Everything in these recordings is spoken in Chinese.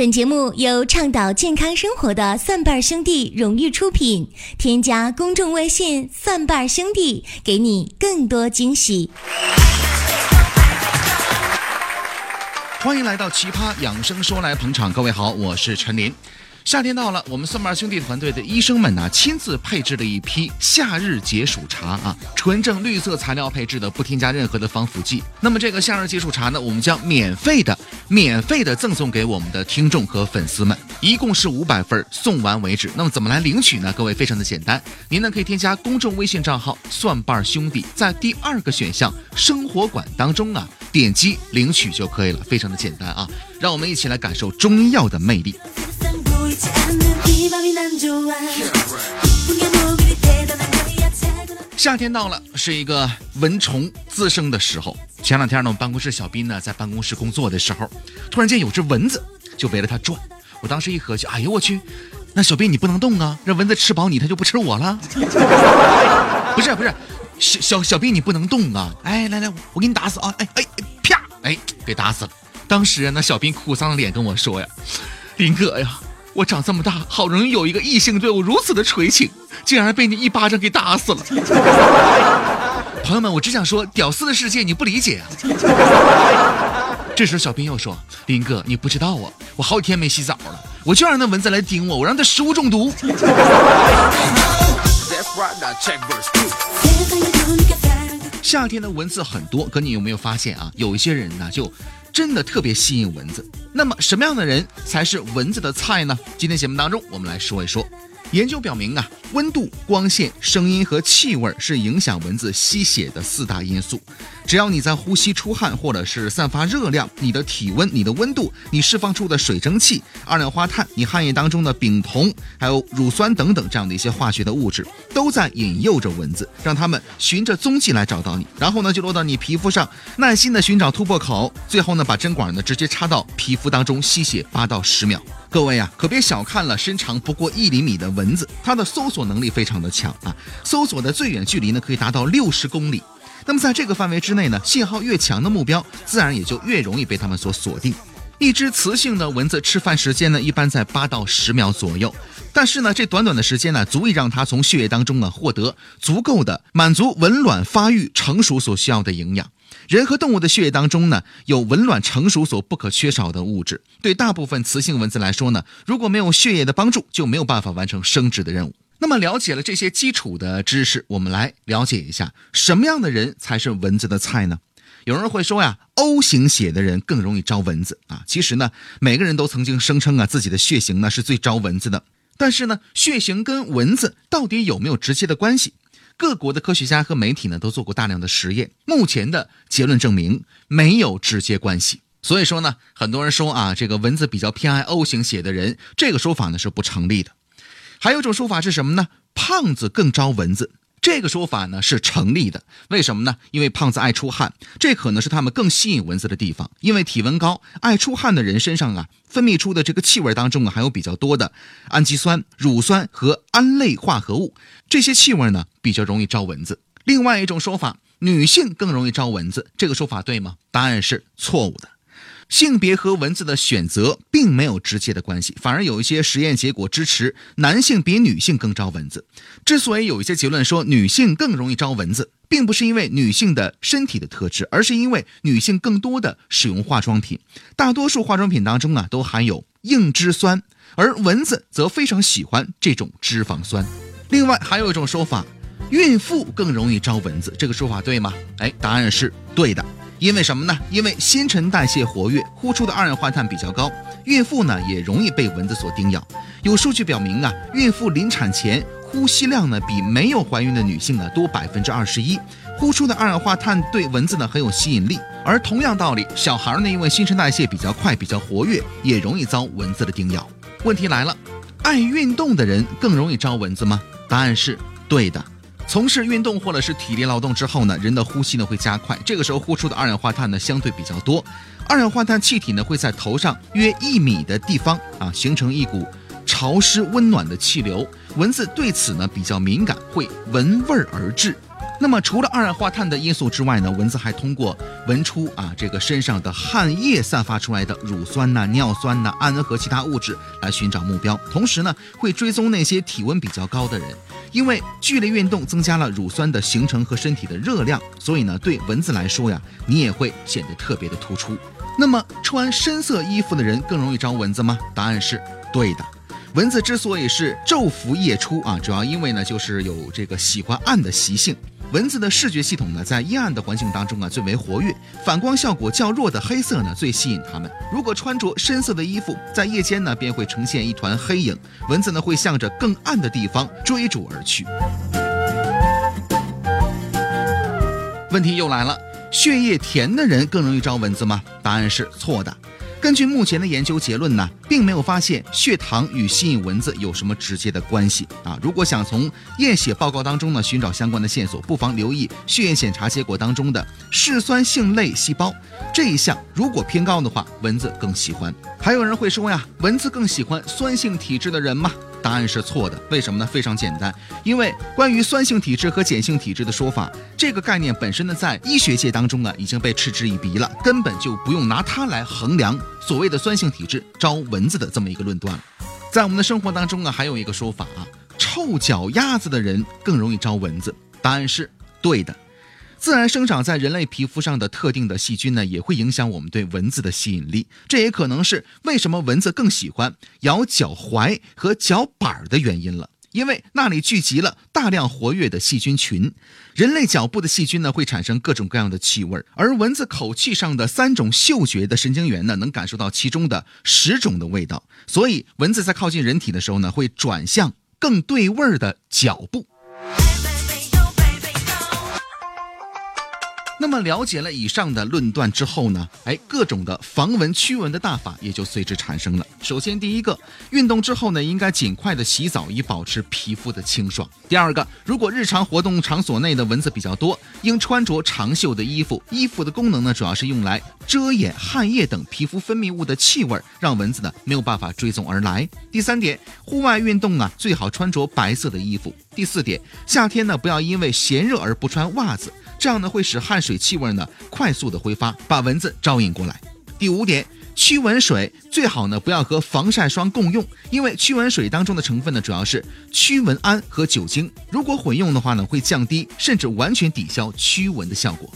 本节目由倡导健康生活的蒜瓣兄弟荣誉出品。添加公众微信“蒜瓣兄弟”，给你更多惊喜。欢迎来到《奇葩养生说》来捧场，各位好，我是陈林。夏天到了，我们蒜瓣兄弟团队的医生们呢，亲自配制了一批夏日解暑茶啊，纯正绿色材料配制的，不添加任何的防腐剂。那么这个夏日解暑茶呢，我们将免费的、免费的赠送给我们的听众和粉丝们，一共是五百份，送完为止。那么怎么来领取呢？各位非常的简单，您呢可以添加公众微信账号“蒜瓣兄弟”，在第二个选项“生活馆”当中啊，点击领取就可以了，非常的简单啊。让我们一起来感受中医药的魅力。夏天到了，是一个蚊虫滋生的时候。前两天呢，我们办公室小斌呢在办公室工作的时候，突然间有只蚊子就围着他转。我当时一合计，哎呦我去，那小斌你不能动啊，让蚊子吃饱你，它就不吃我了。不是不是，小小小斌你不能动啊！哎来来，我给你打死啊！哎哎啪，哎给打死了。当时那小斌哭丧着脸跟我说呀：“林哥呀。”我长这么大，好容易有一个异性对我如此的垂青，竟然被你一巴掌给打死了。朋友们，我只想说，屌丝的世界你不理解啊。这时小兵又说：“林哥，你不知道啊，我好几天没洗澡了，我就让那蚊子来叮我，我让它食物中毒。” 夏天的蚊子很多，可你有没有发现啊？有一些人呢，就。真的特别吸引蚊子。那么什么样的人才是蚊子的菜呢？今天节目当中，我们来说一说。研究表明啊，温度、光线、声音和气味是影响蚊子吸血的四大因素。只要你在呼吸、出汗或者是散发热量，你的体温、你的温度、你释放出的水蒸气、二氧化碳、你汗液当中的丙酮、还有乳酸等等这样的一些化学的物质，都在引诱着蚊子，让它们循着踪迹来找到你，然后呢就落到你皮肤上，耐心的寻找突破口，最后呢把针管呢直接插到皮肤当中吸血八到十秒。各位啊，可别小看了身长不过一厘米的蚊子，它的搜索能力非常的强啊！搜索的最远距离呢，可以达到六十公里。那么在这个范围之内呢，信号越强的目标，自然也就越容易被它们所锁定。一只雌性的蚊子吃饭时间呢，一般在八到十秒左右，但是呢，这短短的时间呢，足以让它从血液当中呢获得足够的满足蚊卵发育成熟所需要的营养。人和动物的血液当中呢，有蚊卵成熟所不可缺少的物质。对大部分雌性蚊子来说呢，如果没有血液的帮助，就没有办法完成生殖的任务。那么，了解了这些基础的知识，我们来了解一下什么样的人才是蚊子的菜呢？有人会说呀，O 型血的人更容易招蚊子啊。其实呢，每个人都曾经声称啊，自己的血型呢是最招蚊子的。但是呢，血型跟蚊子到底有没有直接的关系？各国的科学家和媒体呢都做过大量的实验，目前的结论证明没有直接关系。所以说呢，很多人说啊，这个蚊子比较偏爱 O 型血的人，这个说法呢是不成立的。还有一种说法是什么呢？胖子更招蚊子。这个说法呢是成立的，为什么呢？因为胖子爱出汗，这可能是他们更吸引蚊子的地方。因为体温高、爱出汗的人身上啊，分泌出的这个气味当中啊，含有比较多的氨基酸、乳酸和胺类化合物，这些气味呢比较容易招蚊子。另外一种说法，女性更容易招蚊子，这个说法对吗？答案是错误的。性别和蚊子的选择并没有直接的关系，反而有一些实验结果支持男性比女性更招蚊子。之所以有一些结论说女性更容易招蚊子，并不是因为女性的身体的特质，而是因为女性更多的使用化妆品，大多数化妆品当中啊都含有硬脂酸，而蚊子则非常喜欢这种脂肪酸。另外还有一种说法，孕妇更容易招蚊子，这个说法对吗？哎，答案是对的。因为什么呢？因为新陈代谢活跃，呼出的二氧化碳比较高，孕妇呢也容易被蚊子所叮咬。有数据表明啊，孕妇临产前呼吸量呢比没有怀孕的女性呢多百分之二十一，呼出的二氧化碳对蚊子呢很有吸引力。而同样道理，小孩呢因为新陈代谢比较快、比较活跃，也容易遭蚊子的叮咬。问题来了，爱运动的人更容易招蚊子吗？答案是对的。从事运动或者是体力劳动之后呢，人的呼吸呢会加快，这个时候呼出的二氧化碳呢相对比较多，二氧化碳气体呢会在头上约一米的地方啊形成一股潮湿温暖的气流，蚊子对此呢比较敏感，会闻味儿而至。那么除了二氧化碳的因素之外呢，蚊子还通过闻出啊这个身上的汗液散发出来的乳酸呐、尿酸呐、氨和其他物质来寻找目标，同时呢会追踪那些体温比较高的人，因为剧烈运动增加了乳酸的形成和身体的热量，所以呢对蚊子来说呀，你也会显得特别的突出。那么穿深色衣服的人更容易招蚊子吗？答案是对的。蚊子之所以是昼伏夜出啊，主要因为呢就是有这个喜欢暗的习性。蚊子的视觉系统呢，在阴暗的环境当中啊最为活跃，反光效果较弱的黑色呢最吸引它们。如果穿着深色的衣服，在夜间呢便会呈现一团黑影，蚊子呢会向着更暗的地方追逐而去。问题又来了，血液甜的人更容易招蚊子吗？答案是错的。根据目前的研究结论呢，并没有发现血糖与吸引蚊子有什么直接的关系啊。如果想从验血报告当中呢寻找相关的线索，不妨留意血液检查结果当中的嗜酸性类细胞这一项，如果偏高的话，蚊子更喜欢。还有人会说呀，蚊子更喜欢酸性体质的人吗？答案是错的，为什么呢？非常简单，因为关于酸性体质和碱性体质的说法，这个概念本身呢，在医学界当中啊，已经被嗤之以鼻了，根本就不用拿它来衡量所谓的酸性体质招蚊子的这么一个论断。在我们的生活当中啊，还有一个说法啊，臭脚丫子的人更容易招蚊子，答案是对的。自然生长在人类皮肤上的特定的细菌呢，也会影响我们对蚊子的吸引力。这也可能是为什么蚊子更喜欢咬脚踝和脚板的原因了，因为那里聚集了大量活跃的细菌群。人类脚部的细菌呢，会产生各种各样的气味，而蚊子口气上的三种嗅觉的神经元呢，能感受到其中的十种的味道。所以，蚊子在靠近人体的时候呢，会转向更对味儿的脚部。那么了解了以上的论断之后呢，哎，各种的防蚊驱蚊的大法也就随之产生了。首先，第一个，运动之后呢，应该尽快的洗澡，以保持皮肤的清爽。第二个，如果日常活动场所内的蚊子比较多，应穿着长袖的衣服。衣服的功能呢，主要是用来遮掩汗液等皮肤分泌物的气味，让蚊子呢没有办法追踪而来。第三点，户外运动啊，最好穿着白色的衣服。第四点，夏天呢，不要因为嫌热而不穿袜子。这样呢会使汗水气味呢快速的挥发，把蚊子招引过来。第五点，驱蚊水最好呢不要和防晒霜共用，因为驱蚊水当中的成分呢主要是驱蚊胺和酒精，如果混用的话呢会降低甚至完全抵消驱蚊的效果。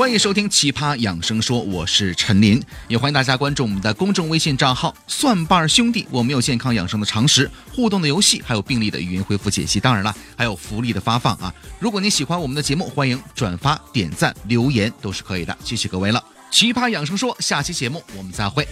欢迎收听《奇葩养生说》，我是陈林，也欢迎大家关注我们的公众微信账号“蒜瓣兄弟”。我们有健康养生的常识、互动的游戏，还有病例的语音回复解析。当然了，还有福利的发放啊！如果你喜欢我们的节目，欢迎转发、点赞、留言都是可以的。谢谢各位了，《奇葩养生说》下期节目我们再会。